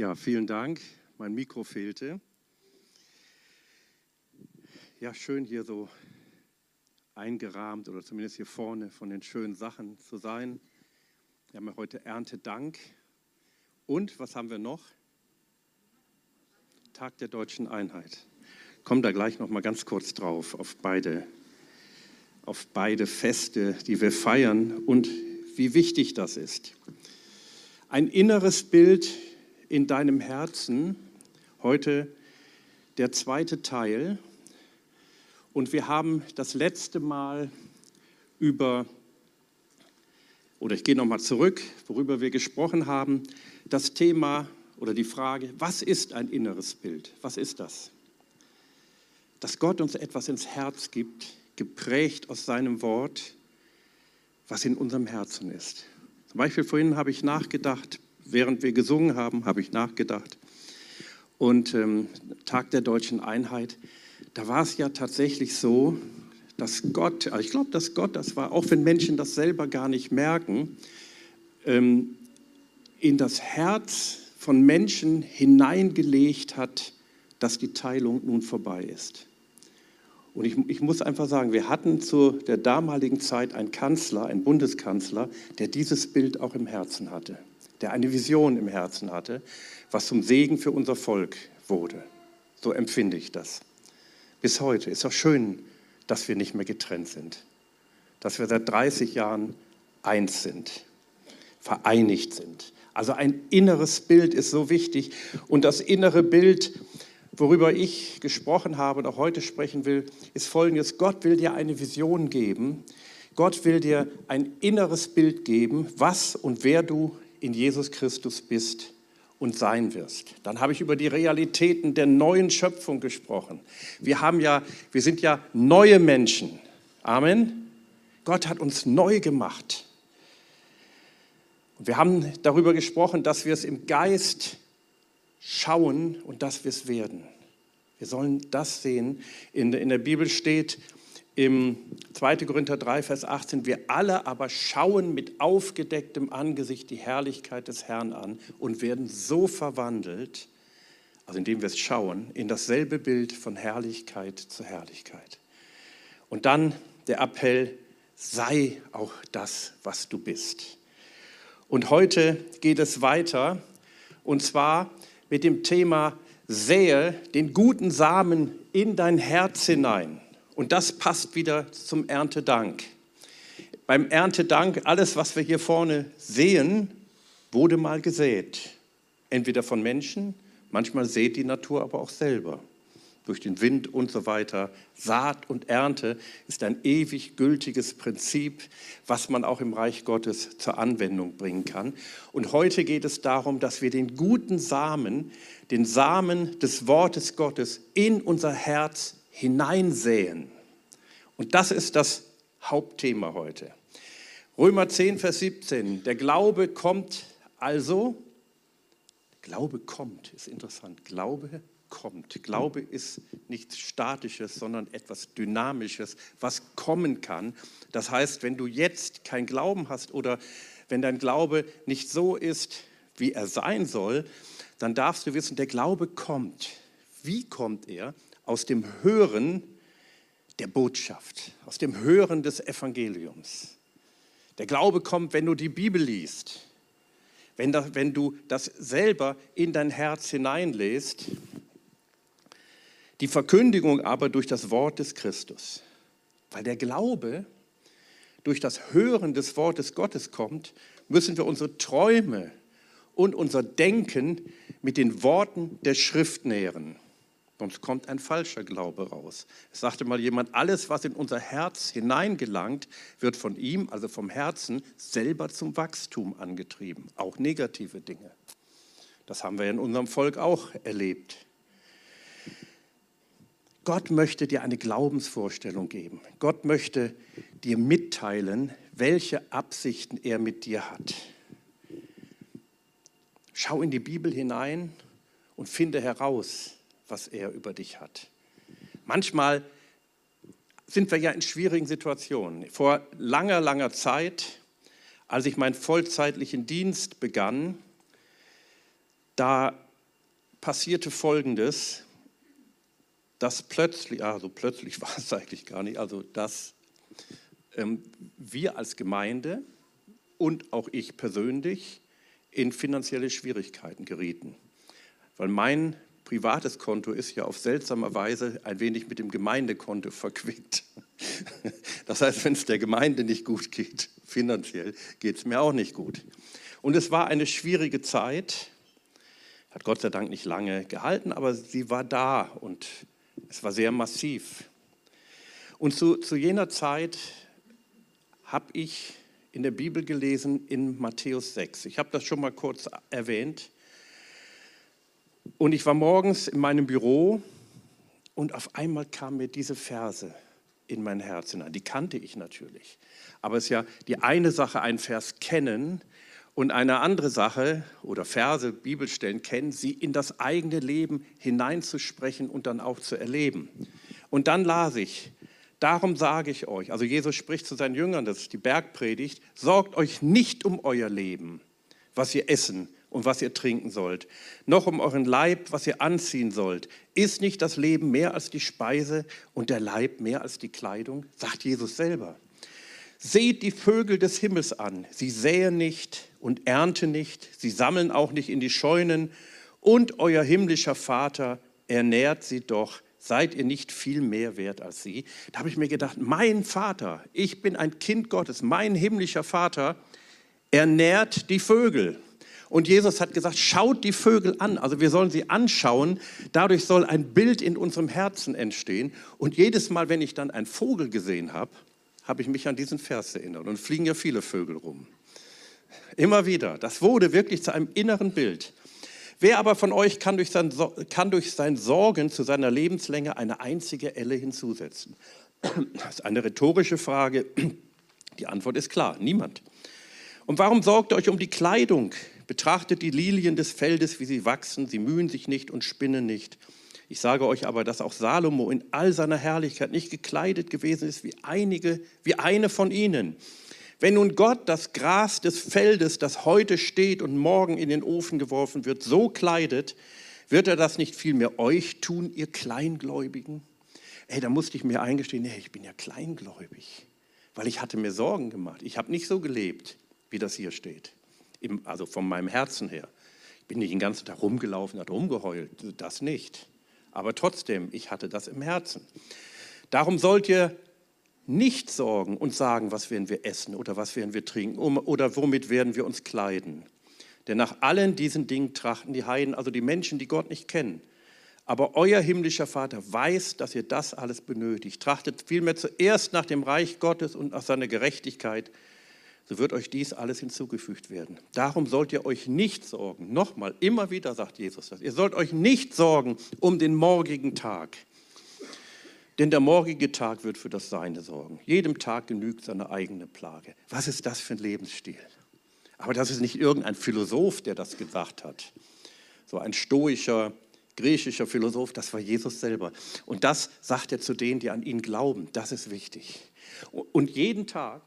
Ja, vielen Dank. Mein Mikro fehlte. Ja, schön hier so eingerahmt oder zumindest hier vorne von den schönen Sachen zu sein. Wir haben ja heute Erntedank. Und was haben wir noch? Tag der deutschen Einheit. Kommt da gleich noch mal ganz kurz drauf auf beide, auf beide Feste, die wir feiern und wie wichtig das ist. Ein inneres Bild in deinem Herzen. Heute der zweite Teil. Und wir haben das letzte Mal über, oder ich gehe nochmal zurück, worüber wir gesprochen haben, das Thema oder die Frage, was ist ein inneres Bild? Was ist das? Dass Gott uns etwas ins Herz gibt, geprägt aus seinem Wort, was in unserem Herzen ist. Zum Beispiel vorhin habe ich nachgedacht, während wir gesungen haben, habe ich nachgedacht. Und ähm, Tag der deutschen Einheit, da war es ja tatsächlich so, dass Gott, also ich glaube, dass Gott, das war, auch wenn Menschen das selber gar nicht merken, ähm, in das Herz von Menschen hineingelegt hat, dass die Teilung nun vorbei ist. Und ich, ich, muss einfach sagen, wir hatten zu der damaligen Zeit einen Kanzler, einen Bundeskanzler, der dieses Bild auch im Herzen hatte, der eine Vision im Herzen hatte, was zum Segen für unser Volk wurde. So empfinde ich das. Bis heute ist doch schön, dass wir nicht mehr getrennt sind, dass wir seit 30 Jahren eins sind, vereinigt sind. Also ein inneres Bild ist so wichtig und das innere Bild Worüber ich gesprochen habe und auch heute sprechen will, ist folgendes. Gott will dir eine Vision geben. Gott will dir ein inneres Bild geben, was und wer du in Jesus Christus bist und sein wirst. Dann habe ich über die Realitäten der neuen Schöpfung gesprochen. Wir haben ja, wir sind ja neue Menschen. Amen. Gott hat uns neu gemacht. wir haben darüber gesprochen, dass wir es im Geist schauen und dass wir es werden. Wir sollen das sehen. In, in der Bibel steht im 2. Korinther 3, Vers 18, wir alle aber schauen mit aufgedecktem Angesicht die Herrlichkeit des Herrn an und werden so verwandelt, also indem wir es schauen, in dasselbe Bild von Herrlichkeit zu Herrlichkeit. Und dann der Appell, sei auch das, was du bist. Und heute geht es weiter, und zwar mit dem Thema Sähe den guten Samen in dein Herz hinein. Und das passt wieder zum Erntedank. Beim Erntedank, alles, was wir hier vorne sehen, wurde mal gesät. Entweder von Menschen, manchmal sät die Natur aber auch selber durch den Wind und so weiter. Saat und Ernte ist ein ewig gültiges Prinzip, was man auch im Reich Gottes zur Anwendung bringen kann. Und heute geht es darum, dass wir den guten Samen, den Samen des Wortes Gottes in unser Herz hineinsäen. Und das ist das Hauptthema heute. Römer 10, Vers 17. Der Glaube kommt also, Glaube kommt, ist interessant. Glaube kommt. Glaube ist nichts Statisches, sondern etwas Dynamisches, was kommen kann. Das heißt, wenn du jetzt kein Glauben hast oder wenn dein Glaube nicht so ist, wie er sein soll, dann darfst du wissen, der Glaube kommt. Wie kommt er? Aus dem Hören der Botschaft, aus dem Hören des Evangeliums. Der Glaube kommt, wenn du die Bibel liest, wenn, das, wenn du das selber in dein Herz hineinlässt die Verkündigung aber durch das Wort des Christus. Weil der Glaube durch das Hören des Wortes Gottes kommt, müssen wir unsere Träume und unser Denken mit den Worten der Schrift nähren. Sonst kommt ein falscher Glaube raus. Es sagte mal jemand, alles, was in unser Herz hineingelangt, wird von ihm, also vom Herzen, selber zum Wachstum angetrieben. Auch negative Dinge. Das haben wir in unserem Volk auch erlebt. Gott möchte dir eine Glaubensvorstellung geben. Gott möchte dir mitteilen, welche Absichten er mit dir hat. Schau in die Bibel hinein und finde heraus, was er über dich hat. Manchmal sind wir ja in schwierigen Situationen. Vor langer, langer Zeit, als ich meinen vollzeitlichen Dienst begann, da passierte Folgendes, dass plötzlich, also plötzlich war es eigentlich gar nicht, also dass ähm, wir als Gemeinde und auch ich persönlich in finanzielle Schwierigkeiten gerieten. Weil mein privates Konto ist ja auf seltsame Weise ein wenig mit dem Gemeindekonto verquickt. Das heißt, wenn es der Gemeinde nicht gut geht, finanziell, geht es mir auch nicht gut. Und es war eine schwierige Zeit, hat Gott sei Dank nicht lange gehalten, aber sie war da und es war sehr massiv. Und zu, zu jener Zeit habe ich in der Bibel gelesen in Matthäus 6. Ich habe das schon mal kurz erwähnt. Und ich war morgens in meinem Büro und auf einmal kam mir diese Verse in mein Herz hinein. Die kannte ich natürlich. Aber es ist ja die eine Sache, einen Vers kennen und eine andere Sache oder Verse, Bibelstellen kennen, sie in das eigene Leben hineinzusprechen und dann auch zu erleben. Und dann las ich, darum sage ich euch, also Jesus spricht zu seinen Jüngern, das ist die Bergpredigt, sorgt euch nicht um euer Leben, was ihr essen und was ihr trinken sollt, noch um euren Leib, was ihr anziehen sollt. Ist nicht das Leben mehr als die Speise und der Leib mehr als die Kleidung? Sagt Jesus selber. Seht die Vögel des Himmels an. Sie säen nicht und ernten nicht. Sie sammeln auch nicht in die Scheunen. Und euer himmlischer Vater ernährt sie doch. Seid ihr nicht viel mehr wert als sie? Da habe ich mir gedacht, mein Vater, ich bin ein Kind Gottes, mein himmlischer Vater ernährt die Vögel. Und Jesus hat gesagt, schaut die Vögel an. Also wir sollen sie anschauen. Dadurch soll ein Bild in unserem Herzen entstehen. Und jedes Mal, wenn ich dann einen Vogel gesehen habe, habe ich mich an diesen Vers erinnert. Und fliegen ja viele Vögel rum. Immer wieder. Das wurde wirklich zu einem inneren Bild. Wer aber von euch kann durch, sein, kann durch sein Sorgen zu seiner Lebenslänge eine einzige Elle hinzusetzen? Das ist eine rhetorische Frage. Die Antwort ist klar, niemand. Und warum sorgt ihr euch um die Kleidung? Betrachtet die Lilien des Feldes, wie sie wachsen, sie mühen sich nicht und spinnen nicht. Ich sage euch aber, dass auch Salomo in all seiner Herrlichkeit nicht gekleidet gewesen ist wie einige, wie eine von ihnen. Wenn nun Gott das Gras des Feldes, das heute steht und morgen in den Ofen geworfen wird, so kleidet, wird er das nicht vielmehr euch tun, ihr Kleingläubigen? Ey, da musste ich mir eingestehen, nee, ich bin ja kleingläubig, weil ich hatte mir Sorgen gemacht. Ich habe nicht so gelebt, wie das hier steht, also von meinem Herzen her. Ich bin nicht den ganzen Tag rumgelaufen, hat rumgeheult, das nicht. Aber trotzdem, ich hatte das im Herzen. Darum sollt ihr nicht sorgen und sagen, was werden wir essen oder was werden wir trinken oder womit werden wir uns kleiden. Denn nach allen diesen Dingen trachten die Heiden, also die Menschen, die Gott nicht kennen. Aber euer himmlischer Vater weiß, dass ihr das alles benötigt. Trachtet vielmehr zuerst nach dem Reich Gottes und nach seiner Gerechtigkeit, so wird euch dies alles hinzugefügt werden. Darum sollt ihr euch nicht sorgen. Nochmal, immer wieder sagt Jesus das. Ihr sollt euch nicht sorgen um den morgigen Tag. Denn der morgige Tag wird für das Seine sorgen. Jedem Tag genügt seine eigene Plage. Was ist das für ein Lebensstil? Aber das ist nicht irgendein Philosoph, der das gesagt hat. So ein stoischer, griechischer Philosoph, das war Jesus selber. Und das sagt er zu denen, die an ihn glauben. Das ist wichtig. Und jeden Tag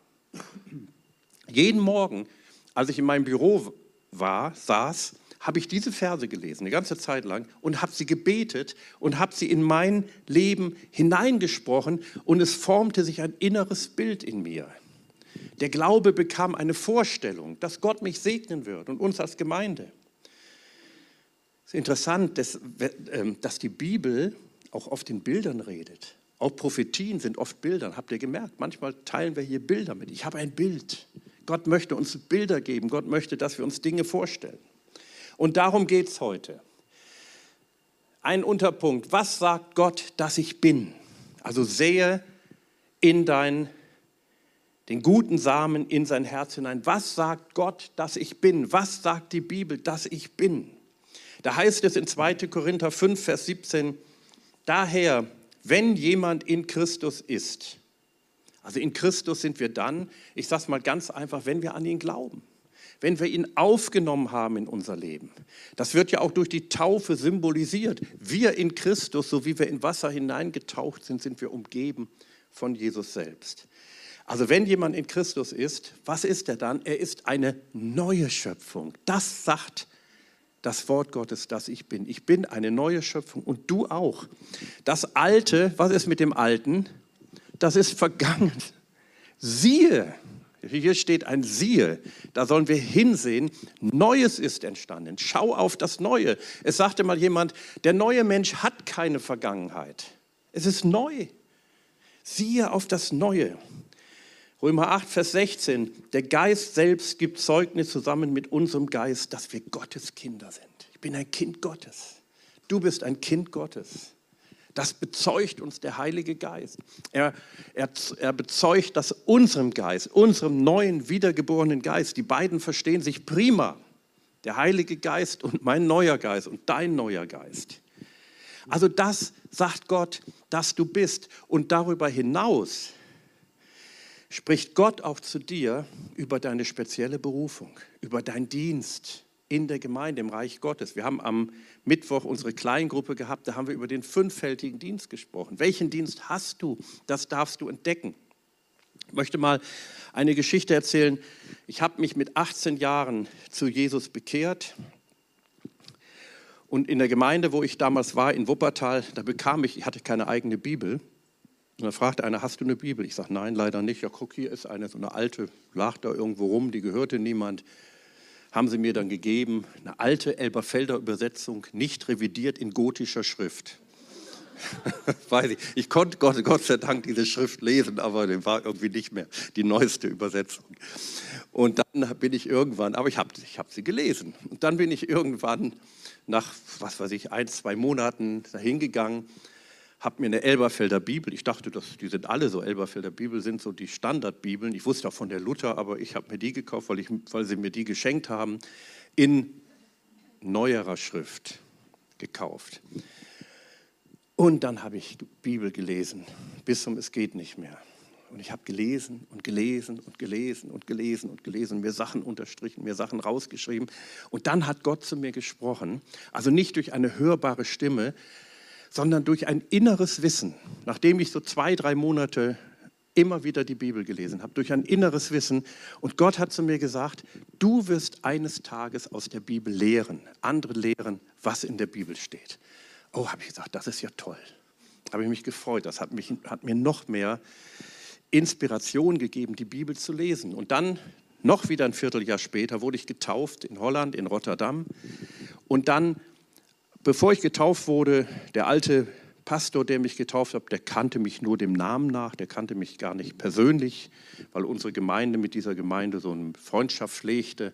jeden Morgen, als ich in meinem Büro war, saß, habe ich diese Verse gelesen, eine ganze Zeit lang, und habe sie gebetet und habe sie in mein Leben hineingesprochen und es formte sich ein inneres Bild in mir. Der Glaube bekam eine Vorstellung, dass Gott mich segnen wird und uns als Gemeinde. Es ist interessant, dass, ähm, dass die Bibel auch oft in Bildern redet. Auch Prophetien sind oft Bildern. Habt ihr gemerkt? Manchmal teilen wir hier Bilder mit. Ich habe ein Bild. Gott möchte uns Bilder geben. Gott möchte, dass wir uns Dinge vorstellen. Und darum geht es heute. Ein Unterpunkt. Was sagt Gott, dass ich bin? Also sehe in dein, den guten Samen in sein Herz hinein. Was sagt Gott, dass ich bin? Was sagt die Bibel, dass ich bin? Da heißt es in 2. Korinther 5, Vers 17, daher, wenn jemand in Christus ist, also in Christus sind wir dann, ich sage es mal ganz einfach, wenn wir an ihn glauben, wenn wir ihn aufgenommen haben in unser Leben. Das wird ja auch durch die Taufe symbolisiert. Wir in Christus, so wie wir in Wasser hineingetaucht sind, sind wir umgeben von Jesus selbst. Also wenn jemand in Christus ist, was ist er dann? Er ist eine neue Schöpfung. Das sagt das Wort Gottes, das ich bin. Ich bin eine neue Schöpfung und du auch. Das Alte, was ist mit dem Alten? Das ist vergangen. Siehe, hier steht ein Siehe, da sollen wir hinsehen. Neues ist entstanden. Schau auf das Neue. Es sagte mal jemand, der neue Mensch hat keine Vergangenheit. Es ist neu. Siehe auf das Neue. Römer 8, Vers 16. Der Geist selbst gibt Zeugnis zusammen mit unserem Geist, dass wir Gottes Kinder sind. Ich bin ein Kind Gottes. Du bist ein Kind Gottes. Das bezeugt uns der Heilige Geist. Er, er, er bezeugt das unserem Geist, unserem neuen, wiedergeborenen Geist. Die beiden verstehen sich prima. Der Heilige Geist und mein neuer Geist und dein neuer Geist. Also das sagt Gott, dass du bist. Und darüber hinaus spricht Gott auch zu dir über deine spezielle Berufung, über deinen Dienst in der Gemeinde, im Reich Gottes. Wir haben am Mittwoch unsere Kleingruppe gehabt, da haben wir über den fünffältigen Dienst gesprochen. Welchen Dienst hast du? Das darfst du entdecken. Ich möchte mal eine Geschichte erzählen. Ich habe mich mit 18 Jahren zu Jesus bekehrt. Und in der Gemeinde, wo ich damals war, in Wuppertal, da bekam ich, ich hatte keine eigene Bibel. Und da fragte einer, hast du eine Bibel? Ich sage, nein, leider nicht. Ja, guck, hier ist eine, so eine alte, lag da irgendwo rum, die gehörte niemand haben sie mir dann gegeben, eine alte Elberfelder Übersetzung, nicht revidiert in gotischer Schrift. Weiß ich. Ich konnte Gott, Gott sei Dank diese Schrift lesen, aber die war irgendwie nicht mehr die neueste Übersetzung. Und dann bin ich irgendwann, aber ich habe ich hab sie gelesen. Und dann bin ich irgendwann nach, was weiß ich, ein, zwei Monaten dahin gegangen habe mir eine Elberfelder Bibel, ich dachte, das, die sind alle so, Elberfelder Bibel sind so die Standardbibeln. Ich wusste auch von der Luther, aber ich habe mir die gekauft, weil, ich, weil sie mir die geschenkt haben, in neuerer Schrift gekauft. Und dann habe ich Bibel gelesen, bis zum Es geht nicht mehr. Und ich habe gelesen und gelesen und gelesen und gelesen und gelesen, mir Sachen unterstrichen, mir Sachen rausgeschrieben. Und dann hat Gott zu mir gesprochen, also nicht durch eine hörbare Stimme, sondern durch ein inneres Wissen, nachdem ich so zwei, drei Monate immer wieder die Bibel gelesen habe, durch ein inneres Wissen. Und Gott hat zu mir gesagt, du wirst eines Tages aus der Bibel lehren, andere lehren, was in der Bibel steht. Oh, habe ich gesagt, das ist ja toll. Habe ich mich gefreut. Das hat, mich, hat mir noch mehr Inspiration gegeben, die Bibel zu lesen. Und dann, noch wieder ein Vierteljahr später, wurde ich getauft in Holland, in Rotterdam. Und dann Bevor ich getauft wurde, der alte Pastor, der mich getauft hat, der kannte mich nur dem Namen nach, der kannte mich gar nicht persönlich, weil unsere Gemeinde mit dieser Gemeinde so eine Freundschaft pflegte.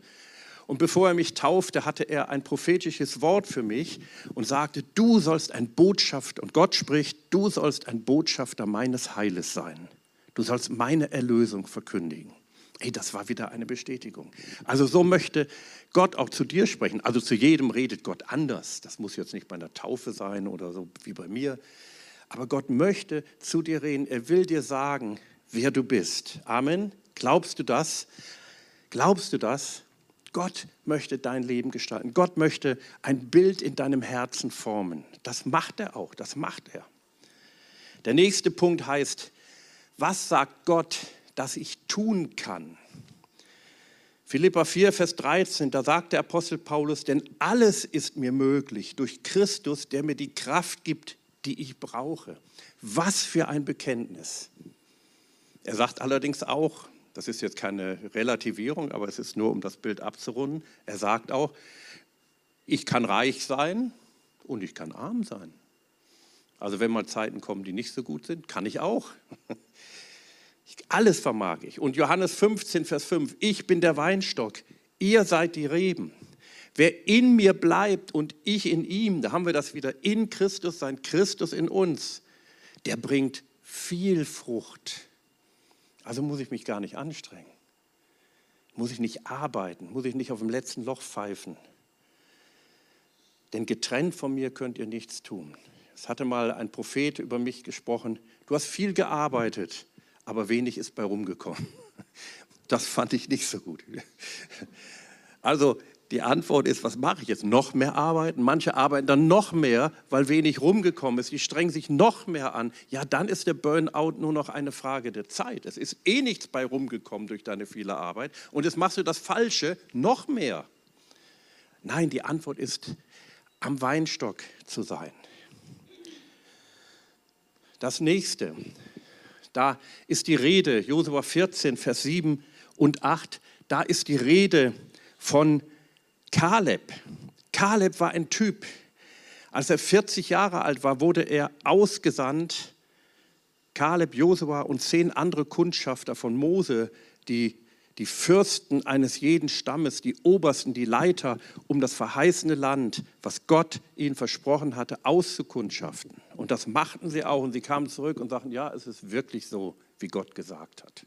Und bevor er mich taufte, hatte er ein prophetisches Wort für mich und sagte, du sollst ein Botschafter, und Gott spricht, du sollst ein Botschafter meines Heiles sein. Du sollst meine Erlösung verkündigen. Ey, das war wieder eine Bestätigung. Also so möchte Gott auch zu dir sprechen. Also zu jedem redet Gott anders. Das muss jetzt nicht bei einer Taufe sein oder so wie bei mir. Aber Gott möchte zu dir reden. Er will dir sagen, wer du bist. Amen. Glaubst du das? Glaubst du das? Gott möchte dein Leben gestalten. Gott möchte ein Bild in deinem Herzen formen. Das macht er auch. Das macht er. Der nächste Punkt heißt, was sagt Gott das ich tun kann. Philippa 4, Vers 13, da sagt der Apostel Paulus, denn alles ist mir möglich durch Christus, der mir die Kraft gibt, die ich brauche. Was für ein Bekenntnis. Er sagt allerdings auch, das ist jetzt keine Relativierung, aber es ist nur, um das Bild abzurunden, er sagt auch, ich kann reich sein und ich kann arm sein. Also wenn mal Zeiten kommen, die nicht so gut sind, kann ich auch. Alles vermag ich. Und Johannes 15, Vers 5, ich bin der Weinstock, ihr seid die Reben. Wer in mir bleibt und ich in ihm, da haben wir das wieder, in Christus sein, Christus in uns, der bringt viel Frucht. Also muss ich mich gar nicht anstrengen. Muss ich nicht arbeiten, muss ich nicht auf dem letzten Loch pfeifen. Denn getrennt von mir könnt ihr nichts tun. Es hatte mal ein Prophet über mich gesprochen, du hast viel gearbeitet, aber wenig ist bei rumgekommen. Das fand ich nicht so gut. Also die Antwort ist, was mache ich jetzt? Noch mehr arbeiten? Manche arbeiten dann noch mehr, weil wenig rumgekommen ist. Die strengen sich noch mehr an. Ja, dann ist der Burnout nur noch eine Frage der Zeit. Es ist eh nichts bei rumgekommen durch deine viele Arbeit. Und jetzt machst du das Falsche noch mehr. Nein, die Antwort ist, am Weinstock zu sein. Das nächste, da ist die Rede, Josua 14, Vers 7 und 8, da ist die Rede von Kaleb. Kaleb war ein Typ. Als er 40 Jahre alt war, wurde er ausgesandt. Kaleb, Josua und zehn andere Kundschafter von Mose, die die Fürsten eines jeden Stammes, die Obersten, die Leiter, um das verheißene Land, was Gott ihnen versprochen hatte, auszukundschaften. Und das machten sie auch und sie kamen zurück und sagten, ja, es ist wirklich so, wie Gott gesagt hat.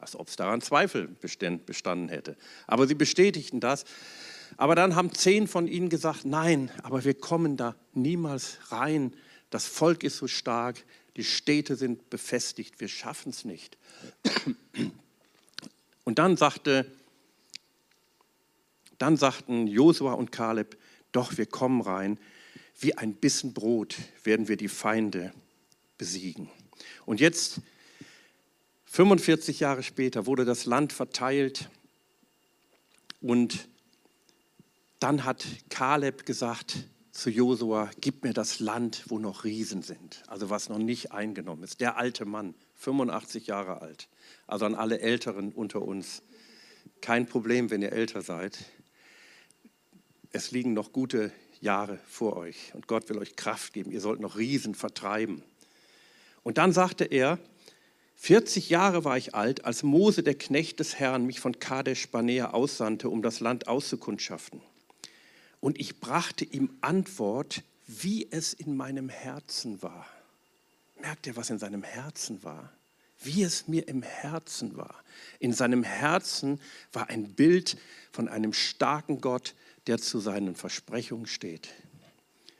Als ob es daran Zweifel bestanden hätte. Aber sie bestätigten das. Aber dann haben zehn von ihnen gesagt, nein, aber wir kommen da niemals rein. Das Volk ist so stark, die Städte sind befestigt, wir schaffen es nicht. Und dann sagte, dann sagten Josua und Kaleb, doch wir kommen rein, wie ein Bissen Brot werden wir die Feinde besiegen. Und jetzt, 45 Jahre später, wurde das Land verteilt und dann hat Kaleb gesagt zu Josua, gib mir das Land, wo noch Riesen sind, also was noch nicht eingenommen ist. Der alte Mann, 85 Jahre alt. Also an alle Älteren unter uns. Kein Problem, wenn ihr älter seid. Es liegen noch gute Jahre vor euch und Gott will euch Kraft geben. Ihr sollt noch Riesen vertreiben. Und dann sagte er, 40 Jahre war ich alt, als Mose, der Knecht des Herrn, mich von Kadesh Barnea aussandte, um das Land auszukundschaften. Und ich brachte ihm Antwort, wie es in meinem Herzen war. Merkt ihr, was in seinem Herzen war? Wie es mir im Herzen war. In seinem Herzen war ein Bild von einem starken Gott, der zu seinen Versprechungen steht.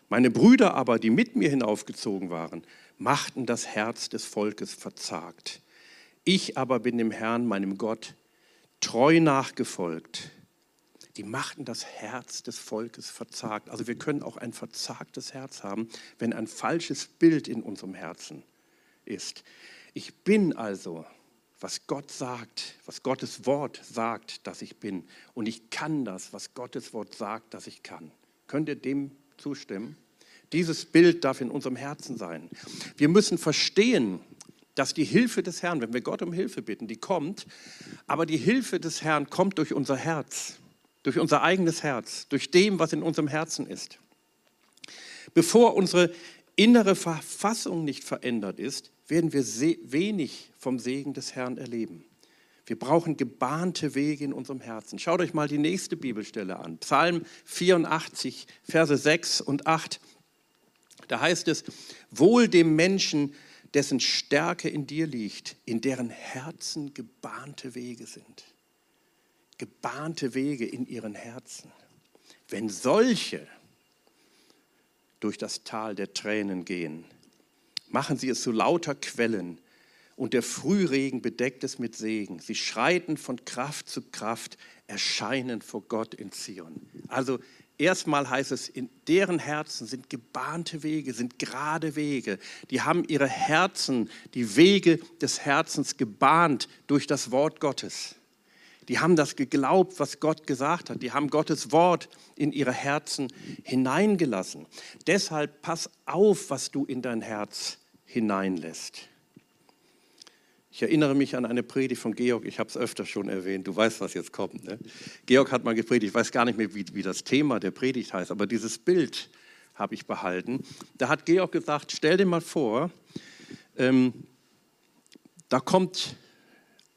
Meine Brüder aber, die mit mir hinaufgezogen waren, machten das Herz des Volkes verzagt. Ich aber bin dem Herrn, meinem Gott, treu nachgefolgt. Die machten das Herz des Volkes verzagt. Also wir können auch ein verzagtes Herz haben, wenn ein falsches Bild in unserem Herzen ist. Ich bin also was Gott sagt, was Gottes Wort sagt, dass ich bin. Und ich kann das, was Gottes Wort sagt, dass ich kann. Könnt ihr dem zustimmen? Dieses Bild darf in unserem Herzen sein. Wir müssen verstehen, dass die Hilfe des Herrn, wenn wir Gott um Hilfe bitten, die kommt, aber die Hilfe des Herrn kommt durch unser Herz, durch unser eigenes Herz, durch dem, was in unserem Herzen ist. Bevor unsere innere Verfassung nicht verändert ist, werden wir wenig vom Segen des Herrn erleben. Wir brauchen gebahnte Wege in unserem Herzen. Schaut euch mal die nächste Bibelstelle an. Psalm 84, Verse 6 und 8. Da heißt es, wohl dem Menschen, dessen Stärke in dir liegt, in deren Herzen gebahnte Wege sind. Gebahnte Wege in ihren Herzen. Wenn solche durch das Tal der Tränen gehen, machen sie es zu lauter Quellen und der Frühregen bedeckt es mit Segen. Sie schreiten von Kraft zu Kraft, erscheinen vor Gott in Zion. Also erstmal heißt es, in deren Herzen sind gebahnte Wege, sind gerade Wege. Die haben ihre Herzen, die Wege des Herzens gebahnt durch das Wort Gottes. Die haben das geglaubt, was Gott gesagt hat. Die haben Gottes Wort in ihre Herzen hineingelassen. Deshalb pass auf, was du in dein Herz hineinlässt. Ich erinnere mich an eine Predigt von Georg, ich habe es öfter schon erwähnt, du weißt, was jetzt kommt. Ne? Georg hat mal gepredigt, ich weiß gar nicht mehr, wie, wie das Thema der Predigt heißt, aber dieses Bild habe ich behalten. Da hat Georg gesagt, stell dir mal vor, ähm, da kommt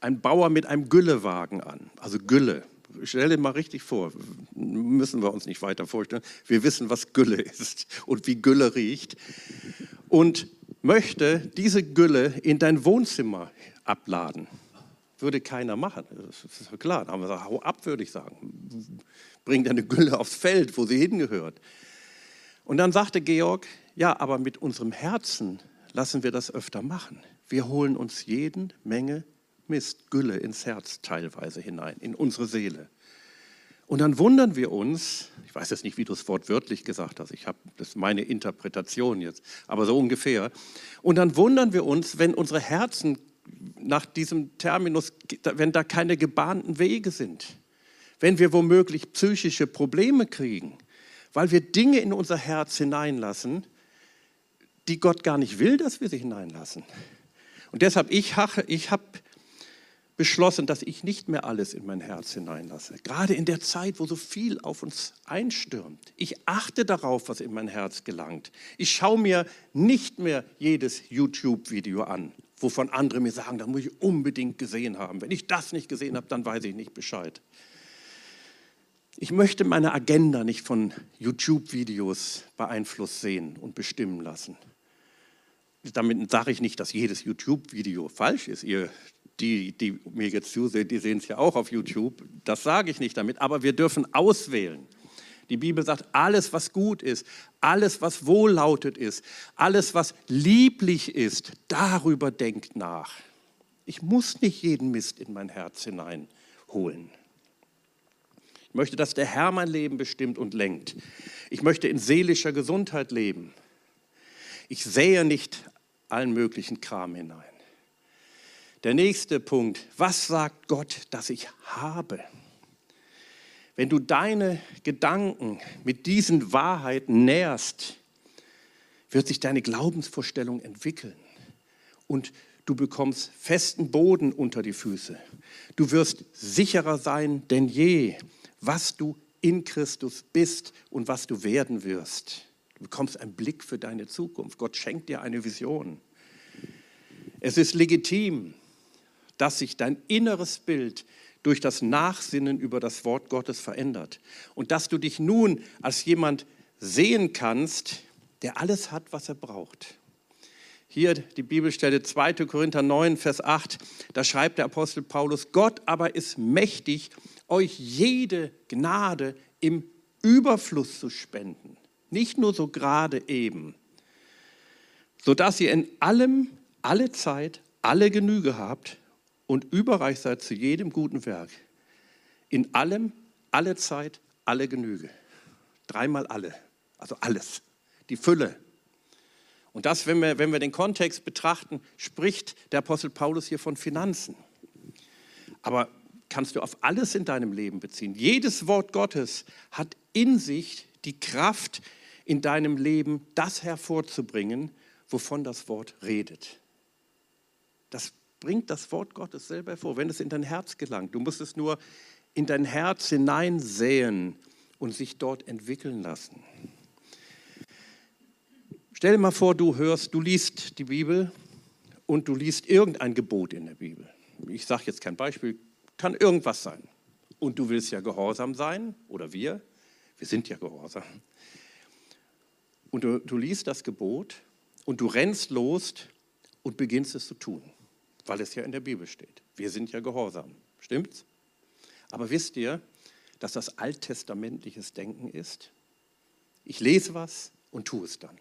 ein Bauer mit einem Güllewagen an, also Gülle. Stell dir mal richtig vor, müssen wir uns nicht weiter vorstellen. Wir wissen, was Gülle ist und wie Gülle riecht. Und möchte diese Gülle in dein Wohnzimmer abladen. Würde keiner machen, das ist klar. Da haben wir gesagt, hau ab, würde ich sagen. Bring deine Gülle aufs Feld, wo sie hingehört. Und dann sagte Georg, ja, aber mit unserem Herzen lassen wir das öfter machen. Wir holen uns jeden Menge Mist, Gülle ins Herz teilweise hinein, in unsere Seele. Und dann wundern wir uns, ich weiß jetzt nicht, wie du es wortwörtlich gesagt hast, ich habe das ist meine Interpretation jetzt, aber so ungefähr. Und dann wundern wir uns, wenn unsere Herzen nach diesem Terminus, wenn da keine gebahnten Wege sind, wenn wir womöglich psychische Probleme kriegen, weil wir Dinge in unser Herz hineinlassen, die Gott gar nicht will, dass wir sie hineinlassen. Und deshalb, ich, ich habe beschlossen, dass ich nicht mehr alles in mein Herz hineinlasse. Gerade in der Zeit, wo so viel auf uns einstürmt. Ich achte darauf, was in mein Herz gelangt. Ich schaue mir nicht mehr jedes YouTube-Video an, wovon andere mir sagen, das muss ich unbedingt gesehen haben. Wenn ich das nicht gesehen habe, dann weiß ich nicht Bescheid. Ich möchte meine Agenda nicht von YouTube-Videos beeinflusst sehen und bestimmen lassen. Damit sage ich nicht, dass jedes YouTube-Video falsch ist. Ihr die, die mir jetzt zusehen, die sehen es ja auch auf YouTube. Das sage ich nicht damit, aber wir dürfen auswählen. Die Bibel sagt, alles, was gut ist, alles, was wohllautet ist, alles, was lieblich ist, darüber denkt nach. Ich muss nicht jeden Mist in mein Herz hineinholen. Ich möchte, dass der Herr mein Leben bestimmt und lenkt. Ich möchte in seelischer Gesundheit leben. Ich sähe nicht allen möglichen Kram hinein. Der nächste Punkt, was sagt Gott, dass ich habe? Wenn du deine Gedanken mit diesen Wahrheiten nährst, wird sich deine Glaubensvorstellung entwickeln und du bekommst festen Boden unter die Füße. Du wirst sicherer sein denn je, was du in Christus bist und was du werden wirst. Du bekommst einen Blick für deine Zukunft. Gott schenkt dir eine Vision. Es ist legitim, dass sich dein inneres Bild durch das Nachsinnen über das Wort Gottes verändert und dass du dich nun als jemand sehen kannst, der alles hat, was er braucht. Hier die Bibelstelle 2. Korinther 9, Vers 8, da schreibt der Apostel Paulus, Gott aber ist mächtig, euch jede Gnade im Überfluss zu spenden, nicht nur so gerade eben, sodass ihr in allem, alle Zeit, alle Genüge habt und überreich seid zu jedem guten Werk. In allem, alle Zeit, alle Genüge. Dreimal alle, also alles, die Fülle. Und das, wenn wir, wenn wir den Kontext betrachten, spricht der Apostel Paulus hier von Finanzen. Aber kannst du auf alles in deinem Leben beziehen. Jedes Wort Gottes hat in sich die Kraft, in deinem Leben das hervorzubringen, wovon das Wort redet. Das bringt das Wort Gottes selber hervor, wenn es in dein Herz gelangt. Du musst es nur in dein Herz hineinsäen und sich dort entwickeln lassen. Stell dir mal vor, du hörst, du liest die Bibel und du liest irgendein Gebot in der Bibel. Ich sage jetzt kein Beispiel, kann irgendwas sein. Und du willst ja gehorsam sein, oder wir, wir sind ja gehorsam. Und du, du liest das Gebot und du rennst los und beginnst es zu tun weil es ja in der Bibel steht. Wir sind ja gehorsam. Stimmt's? Aber wisst ihr, dass das alttestamentliches Denken ist? Ich lese was und tue es dann.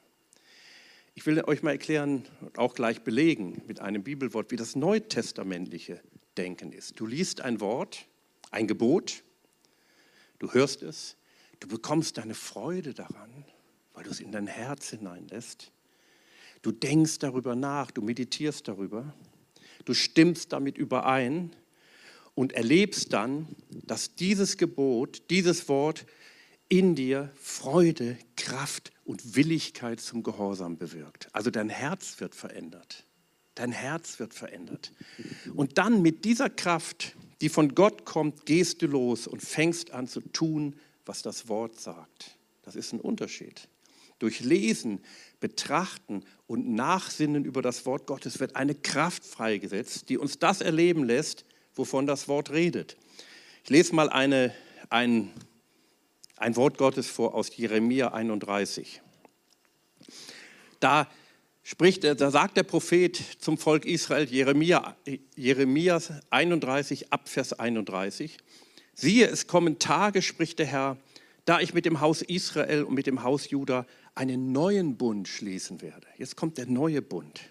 Ich will euch mal erklären und auch gleich belegen mit einem Bibelwort, wie das neutestamentliche Denken ist. Du liest ein Wort, ein Gebot, du hörst es, du bekommst deine Freude daran, weil du es in dein Herz hineinlässt. Du denkst darüber nach, du meditierst darüber du stimmst damit überein und erlebst dann, dass dieses Gebot, dieses Wort in dir Freude, Kraft und Willigkeit zum Gehorsam bewirkt. Also dein Herz wird verändert. Dein Herz wird verändert. Und dann mit dieser Kraft, die von Gott kommt, gehst du los und fängst an zu tun, was das Wort sagt. Das ist ein Unterschied. Durch Lesen, Betrachten und Nachsinnen über das Wort Gottes wird eine Kraft freigesetzt, die uns das erleben lässt, wovon das Wort redet. Ich lese mal eine, ein, ein Wort Gottes vor aus Jeremia 31. Da spricht, da sagt der Prophet zum Volk Israel, Jeremia, Jeremia 31, Abvers 31, siehe, es kommen Tage, spricht der Herr, da ich mit dem Haus Israel und mit dem Haus Juda einen neuen Bund schließen werde. Jetzt kommt der neue Bund.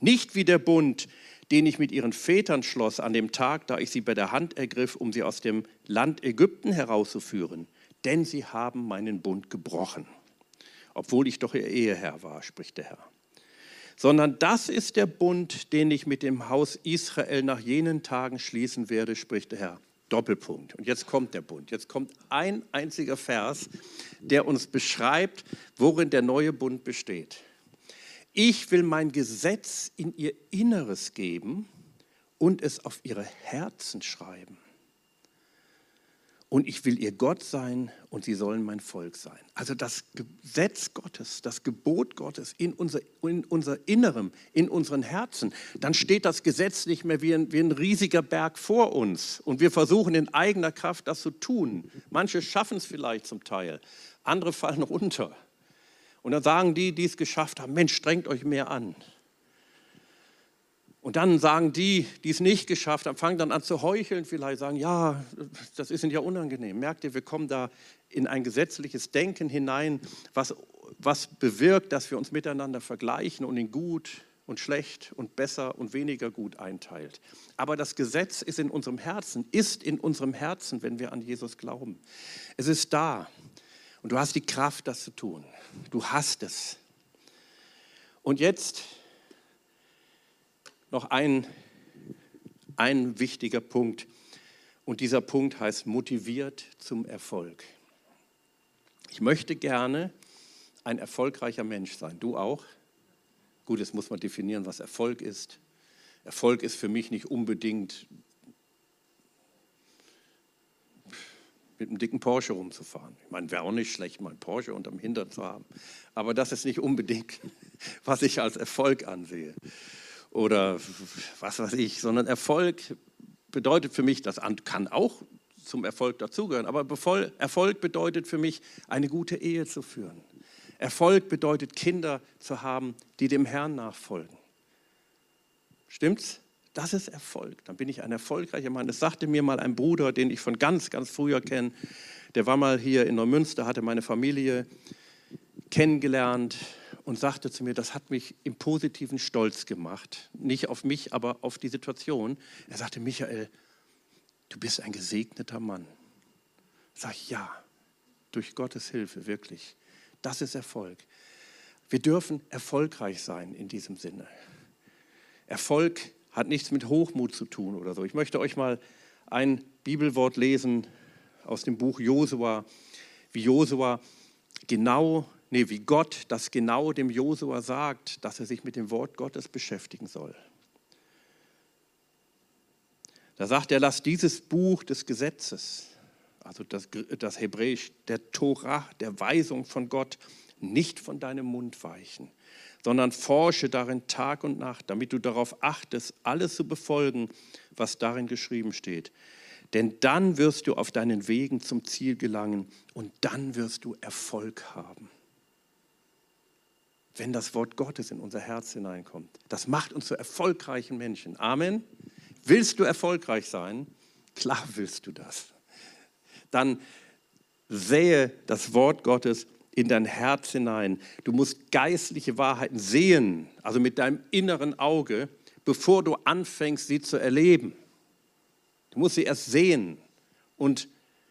Nicht wie der Bund, den ich mit ihren Vätern schloss an dem Tag, da ich sie bei der Hand ergriff, um sie aus dem Land Ägypten herauszuführen, denn sie haben meinen Bund gebrochen, obwohl ich doch ihr Eheherr war, spricht der Herr. Sondern das ist der Bund, den ich mit dem Haus Israel nach jenen Tagen schließen werde, spricht der Herr. Doppelpunkt. Und jetzt kommt der Bund. Jetzt kommt ein einziger Vers, der uns beschreibt, worin der neue Bund besteht. Ich will mein Gesetz in ihr Inneres geben und es auf ihre Herzen schreiben und ich will ihr Gott sein und sie sollen mein Volk sein. Also das Gesetz Gottes, das Gebot Gottes in unser, in unser Innerem, in unseren Herzen, dann steht das Gesetz nicht mehr wie ein, wie ein riesiger Berg vor uns und wir versuchen in eigener Kraft das zu tun. Manche schaffen es vielleicht zum Teil, andere fallen runter. Und dann sagen die, die es geschafft haben, Mensch, strengt euch mehr an. Und dann sagen die, die es nicht geschafft haben, fangen dann an zu heucheln, vielleicht sagen, ja, das ist ihnen ja unangenehm. Merkt ihr, wir kommen da in ein gesetzliches Denken hinein, was, was bewirkt, dass wir uns miteinander vergleichen und in gut und schlecht und besser und weniger gut einteilt. Aber das Gesetz ist in unserem Herzen, ist in unserem Herzen, wenn wir an Jesus glauben. Es ist da und du hast die Kraft, das zu tun. Du hast es. Und jetzt noch ein, ein wichtiger Punkt. Und dieser Punkt heißt motiviert zum Erfolg. Ich möchte gerne ein erfolgreicher Mensch sein. Du auch? Gut, jetzt muss man definieren, was Erfolg ist. Erfolg ist für mich nicht unbedingt mit einem dicken Porsche rumzufahren. Ich meine, wäre auch nicht schlecht, mal einen Porsche unterm Hintern zu haben. Aber das ist nicht unbedingt, was ich als Erfolg ansehe oder was weiß ich, sondern Erfolg bedeutet für mich, das kann auch zum Erfolg dazugehören, aber Erfolg bedeutet für mich, eine gute Ehe zu führen. Erfolg bedeutet, Kinder zu haben, die dem Herrn nachfolgen. Stimmt's? Das ist Erfolg. Dann bin ich ein erfolgreicher Mann. Das sagte mir mal ein Bruder, den ich von ganz, ganz früher kenne. Der war mal hier in Neumünster, hatte meine Familie kennengelernt und sagte zu mir, das hat mich im positiven Stolz gemacht. Nicht auf mich, aber auf die Situation. Er sagte, Michael, du bist ein gesegneter Mann. Sag ich, ja, durch Gottes Hilfe, wirklich. Das ist Erfolg. Wir dürfen erfolgreich sein in diesem Sinne. Erfolg hat nichts mit Hochmut zu tun oder so. Ich möchte euch mal ein Bibelwort lesen aus dem Buch Josua, wie Josua genau nee, wie Gott das genau dem Josua sagt, dass er sich mit dem Wort Gottes beschäftigen soll. Da sagt er, lass dieses Buch des Gesetzes, also das, das Hebräisch, der Torah, der Weisung von Gott, nicht von deinem Mund weichen, sondern forsche darin Tag und Nacht, damit du darauf achtest, alles zu befolgen, was darin geschrieben steht. Denn dann wirst du auf deinen Wegen zum Ziel gelangen und dann wirst du Erfolg haben wenn das Wort Gottes in unser Herz hineinkommt. Das macht uns zu erfolgreichen Menschen. Amen. Willst du erfolgreich sein? Klar willst du das. Dann sähe das Wort Gottes in dein Herz hinein. Du musst geistliche Wahrheiten sehen, also mit deinem inneren Auge, bevor du anfängst, sie zu erleben. Du musst sie erst sehen und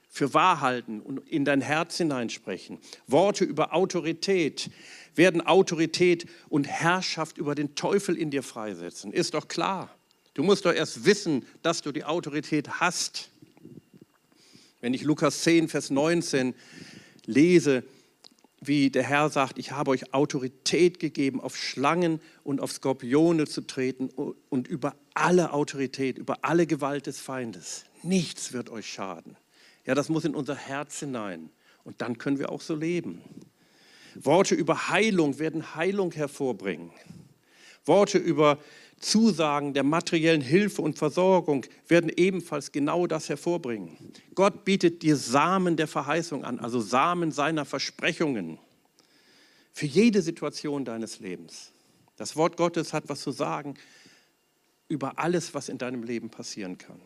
für wahr halten und in dein Herz hineinsprechen. Worte über Autorität werden Autorität und Herrschaft über den Teufel in dir freisetzen. Ist doch klar. Du musst doch erst wissen, dass du die Autorität hast. Wenn ich Lukas 10, Vers 19 lese, wie der Herr sagt, ich habe euch Autorität gegeben, auf Schlangen und auf Skorpione zu treten und über alle Autorität, über alle Gewalt des Feindes. Nichts wird euch schaden. Ja, das muss in unser Herz hinein. Und dann können wir auch so leben. Worte über Heilung werden Heilung hervorbringen. Worte über Zusagen der materiellen Hilfe und Versorgung werden ebenfalls genau das hervorbringen. Gott bietet dir Samen der Verheißung an, also Samen seiner Versprechungen für jede Situation deines Lebens. Das Wort Gottes hat was zu sagen über alles, was in deinem Leben passieren kann.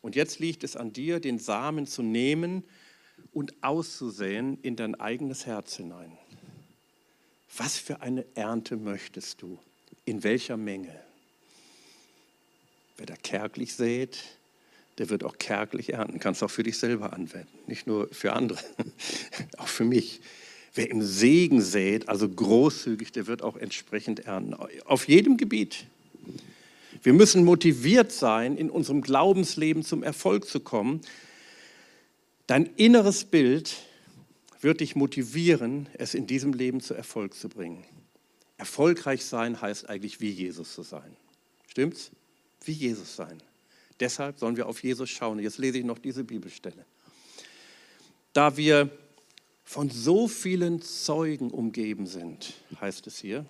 Und jetzt liegt es an dir, den Samen zu nehmen und auszusäen in dein eigenes Herz hinein. Was für eine Ernte möchtest du? In welcher Menge? Wer da kärglich sät, der wird auch kärglich ernten. Kannst auch für dich selber anwenden, nicht nur für andere, auch für mich. Wer im Segen sät, also großzügig, der wird auch entsprechend ernten. Auf jedem Gebiet. Wir müssen motiviert sein, in unserem Glaubensleben zum Erfolg zu kommen. Dein inneres Bild wird dich motivieren, es in diesem Leben zu Erfolg zu bringen. Erfolgreich sein heißt eigentlich wie Jesus zu sein. Stimmt's? Wie Jesus sein. Deshalb sollen wir auf Jesus schauen. Jetzt lese ich noch diese Bibelstelle. Da wir von so vielen Zeugen umgeben sind, heißt es hier.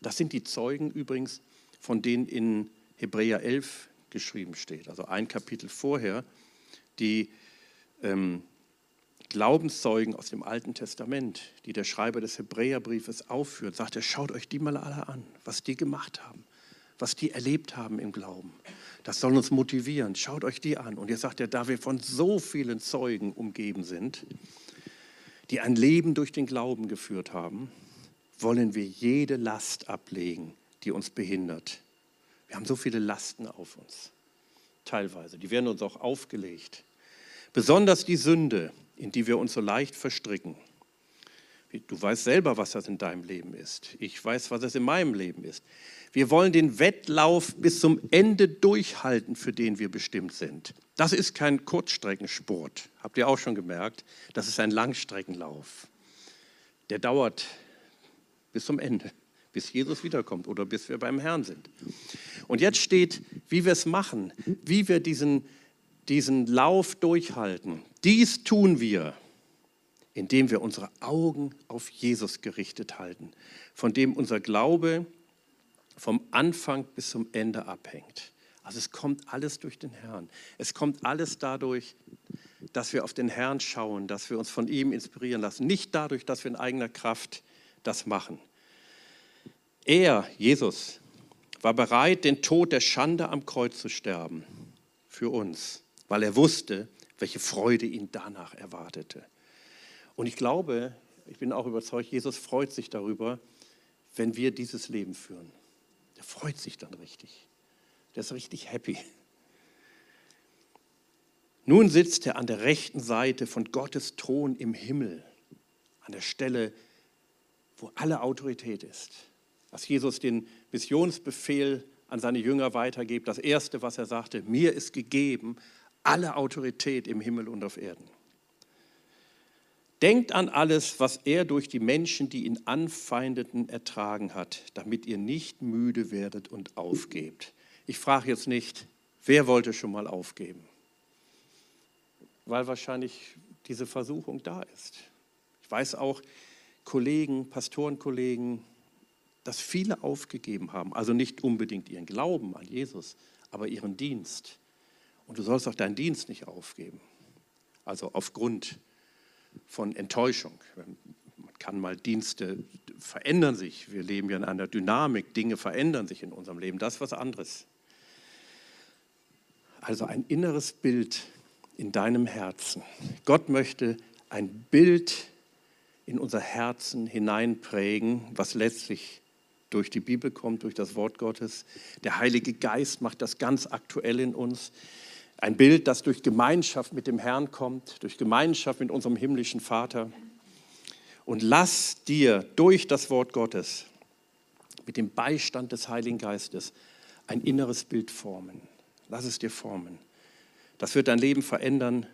Das sind die Zeugen übrigens, von denen in Hebräer 11 geschrieben steht, also ein Kapitel vorher, die ähm, Glaubenszeugen aus dem Alten Testament, die der Schreiber des Hebräerbriefes aufführt, sagt er, schaut euch die mal alle an, was die gemacht haben, was die erlebt haben im Glauben. Das soll uns motivieren. Schaut euch die an. Und jetzt sagt er, da wir von so vielen Zeugen umgeben sind, die ein Leben durch den Glauben geführt haben, wollen wir jede Last ablegen, die uns behindert. Wir haben so viele Lasten auf uns, teilweise. Die werden uns auch aufgelegt. Besonders die Sünde, in die wir uns so leicht verstricken. Du weißt selber, was das in deinem Leben ist. Ich weiß, was es in meinem Leben ist. Wir wollen den Wettlauf bis zum Ende durchhalten, für den wir bestimmt sind. Das ist kein Kurzstreckensport, habt ihr auch schon gemerkt. Das ist ein Langstreckenlauf. Der dauert bis zum Ende, bis Jesus wiederkommt oder bis wir beim Herrn sind. Und jetzt steht, wie wir es machen, wie wir diesen, diesen Lauf durchhalten. Dies tun wir, indem wir unsere Augen auf Jesus gerichtet halten, von dem unser Glaube vom Anfang bis zum Ende abhängt. Also es kommt alles durch den Herrn. Es kommt alles dadurch, dass wir auf den Herrn schauen, dass wir uns von ihm inspirieren lassen. Nicht dadurch, dass wir in eigener Kraft das machen. Er, Jesus, war bereit, den Tod der Schande am Kreuz zu sterben für uns, weil er wusste, welche Freude ihn danach erwartete. Und ich glaube, ich bin auch überzeugt, Jesus freut sich darüber, wenn wir dieses Leben führen. Der freut sich dann richtig. Der ist richtig happy. Nun sitzt er an der rechten Seite von Gottes Thron im Himmel, an der Stelle, wo alle Autorität ist. Als Jesus den Missionsbefehl an seine Jünger weitergibt, das Erste, was er sagte, mir ist gegeben alle Autorität im Himmel und auf Erden. Denkt an alles, was er durch die Menschen, die ihn anfeindeten, ertragen hat, damit ihr nicht müde werdet und aufgebt. Ich frage jetzt nicht, wer wollte schon mal aufgeben? Weil wahrscheinlich diese Versuchung da ist. Ich weiß auch, Kollegen, Pastorenkollegen, dass viele aufgegeben haben. Also nicht unbedingt ihren Glauben an Jesus, aber ihren Dienst. Und du sollst auch deinen Dienst nicht aufgeben. Also aufgrund von Enttäuschung. Man kann mal Dienste verändern sich. Wir leben ja in einer Dynamik. Dinge verändern sich in unserem Leben. Das ist was anderes. Also ein inneres Bild in deinem Herzen. Gott möchte ein Bild in unser Herzen hineinprägen, was letztlich durch die Bibel kommt, durch das Wort Gottes. Der Heilige Geist macht das ganz aktuell in uns. Ein Bild, das durch Gemeinschaft mit dem Herrn kommt, durch Gemeinschaft mit unserem himmlischen Vater. Und lass dir durch das Wort Gottes mit dem Beistand des Heiligen Geistes ein inneres Bild formen. Lass es dir formen. Das wird dein Leben verändern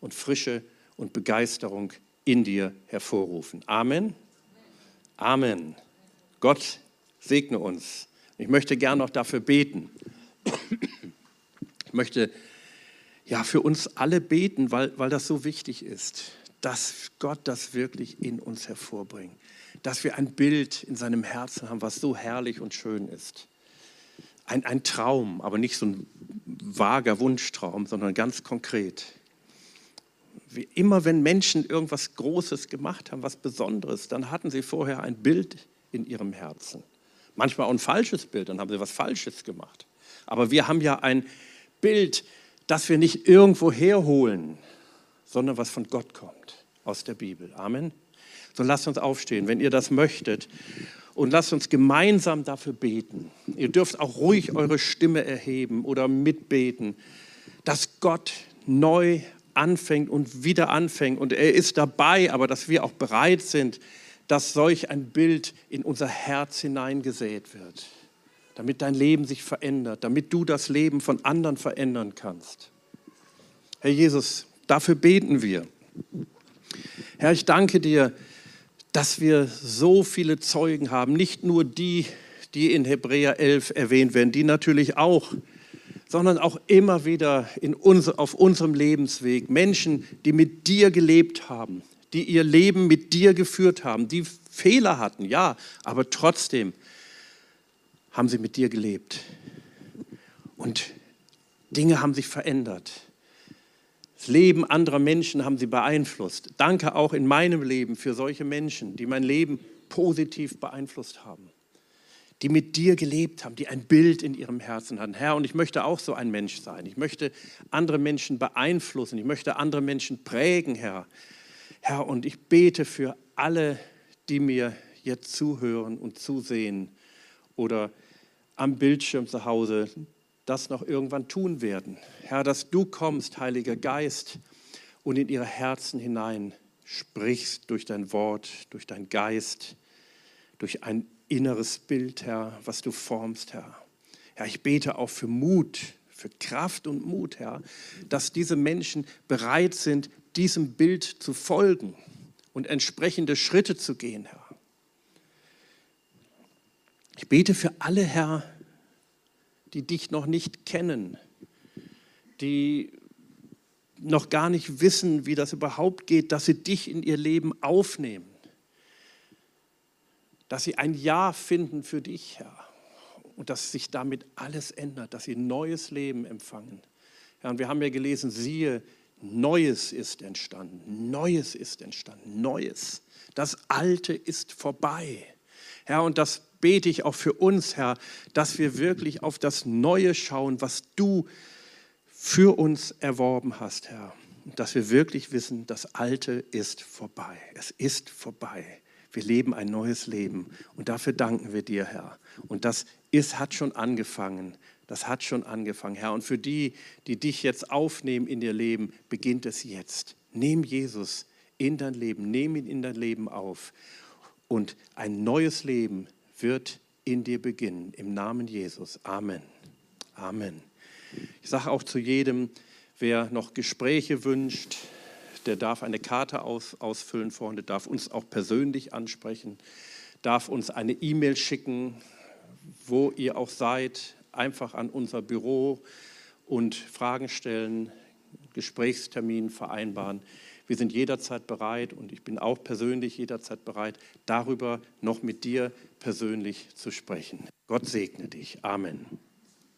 und Frische und Begeisterung in dir hervorrufen. Amen. Amen. Gott segne uns. Ich möchte gern noch dafür beten. Ich möchte ja, für uns alle beten, weil, weil das so wichtig ist, dass Gott das wirklich in uns hervorbringt. Dass wir ein Bild in seinem Herzen haben, was so herrlich und schön ist. Ein, ein Traum, aber nicht so ein vager Wunschtraum, sondern ganz konkret. Wie immer, wenn Menschen irgendwas Großes gemacht haben, was Besonderes, dann hatten sie vorher ein Bild in ihrem Herzen. Manchmal auch ein falsches Bild, dann haben sie was Falsches gemacht. Aber wir haben ja ein Bild, das wir nicht irgendwo herholen, sondern was von Gott kommt, aus der Bibel. Amen. So lasst uns aufstehen, wenn ihr das möchtet. Und lasst uns gemeinsam dafür beten. Ihr dürft auch ruhig eure Stimme erheben oder mitbeten, dass Gott neu anfängt und wieder anfängt. Und er ist dabei, aber dass wir auch bereit sind, dass solch ein Bild in unser Herz hineingesät wird damit dein Leben sich verändert, damit du das Leben von anderen verändern kannst. Herr Jesus, dafür beten wir. Herr, ich danke dir, dass wir so viele Zeugen haben, nicht nur die, die in Hebräer 11 erwähnt werden, die natürlich auch, sondern auch immer wieder in unser, auf unserem Lebensweg Menschen, die mit dir gelebt haben, die ihr Leben mit dir geführt haben, die Fehler hatten, ja, aber trotzdem haben sie mit dir gelebt. Und Dinge haben sich verändert. Das Leben anderer Menschen haben sie beeinflusst. Danke auch in meinem Leben für solche Menschen, die mein Leben positiv beeinflusst haben, die mit dir gelebt haben, die ein Bild in ihrem Herzen hatten. Herr, und ich möchte auch so ein Mensch sein. Ich möchte andere Menschen beeinflussen. Ich möchte andere Menschen prägen, Herr. Herr, und ich bete für alle, die mir jetzt zuhören und zusehen oder am Bildschirm zu Hause das noch irgendwann tun werden. Herr, dass du kommst, Heiliger Geist, und in ihre Herzen hinein sprichst durch dein Wort, durch dein Geist, durch ein inneres Bild, Herr, was du formst, Herr. Herr, ich bete auch für Mut, für Kraft und Mut, Herr, dass diese Menschen bereit sind, diesem Bild zu folgen und entsprechende Schritte zu gehen, Herr. Ich bete für alle, Herr, die dich noch nicht kennen, die noch gar nicht wissen, wie das überhaupt geht, dass sie dich in ihr Leben aufnehmen, dass sie ein Ja finden für dich, Herr, und dass sich damit alles ändert, dass sie ein neues Leben empfangen. Herr, und wir haben ja gelesen, siehe, Neues ist entstanden, Neues ist entstanden, Neues. Das Alte ist vorbei. Herr, und das bete ich auch für uns, Herr, dass wir wirklich auf das Neue schauen, was du für uns erworben hast, Herr. Und dass wir wirklich wissen, das Alte ist vorbei. Es ist vorbei. Wir leben ein neues Leben. Und dafür danken wir dir, Herr. Und das ist, hat schon angefangen. Das hat schon angefangen, Herr. Und für die, die dich jetzt aufnehmen in ihr Leben, beginnt es jetzt. Nimm Jesus in dein Leben, nimm ihn in dein Leben auf. Und ein neues Leben wird in dir beginnen. Im Namen Jesus. Amen. Amen. Ich sage auch zu jedem, wer noch Gespräche wünscht, der darf eine Karte aus, ausfüllen vorne, darf uns auch persönlich ansprechen, darf uns eine E-Mail schicken, wo ihr auch seid, einfach an unser Büro und Fragen stellen, Gesprächstermin vereinbaren. Wir sind jederzeit bereit und ich bin auch persönlich jederzeit bereit, darüber noch mit dir persönlich zu sprechen. Gott segne dich. Amen.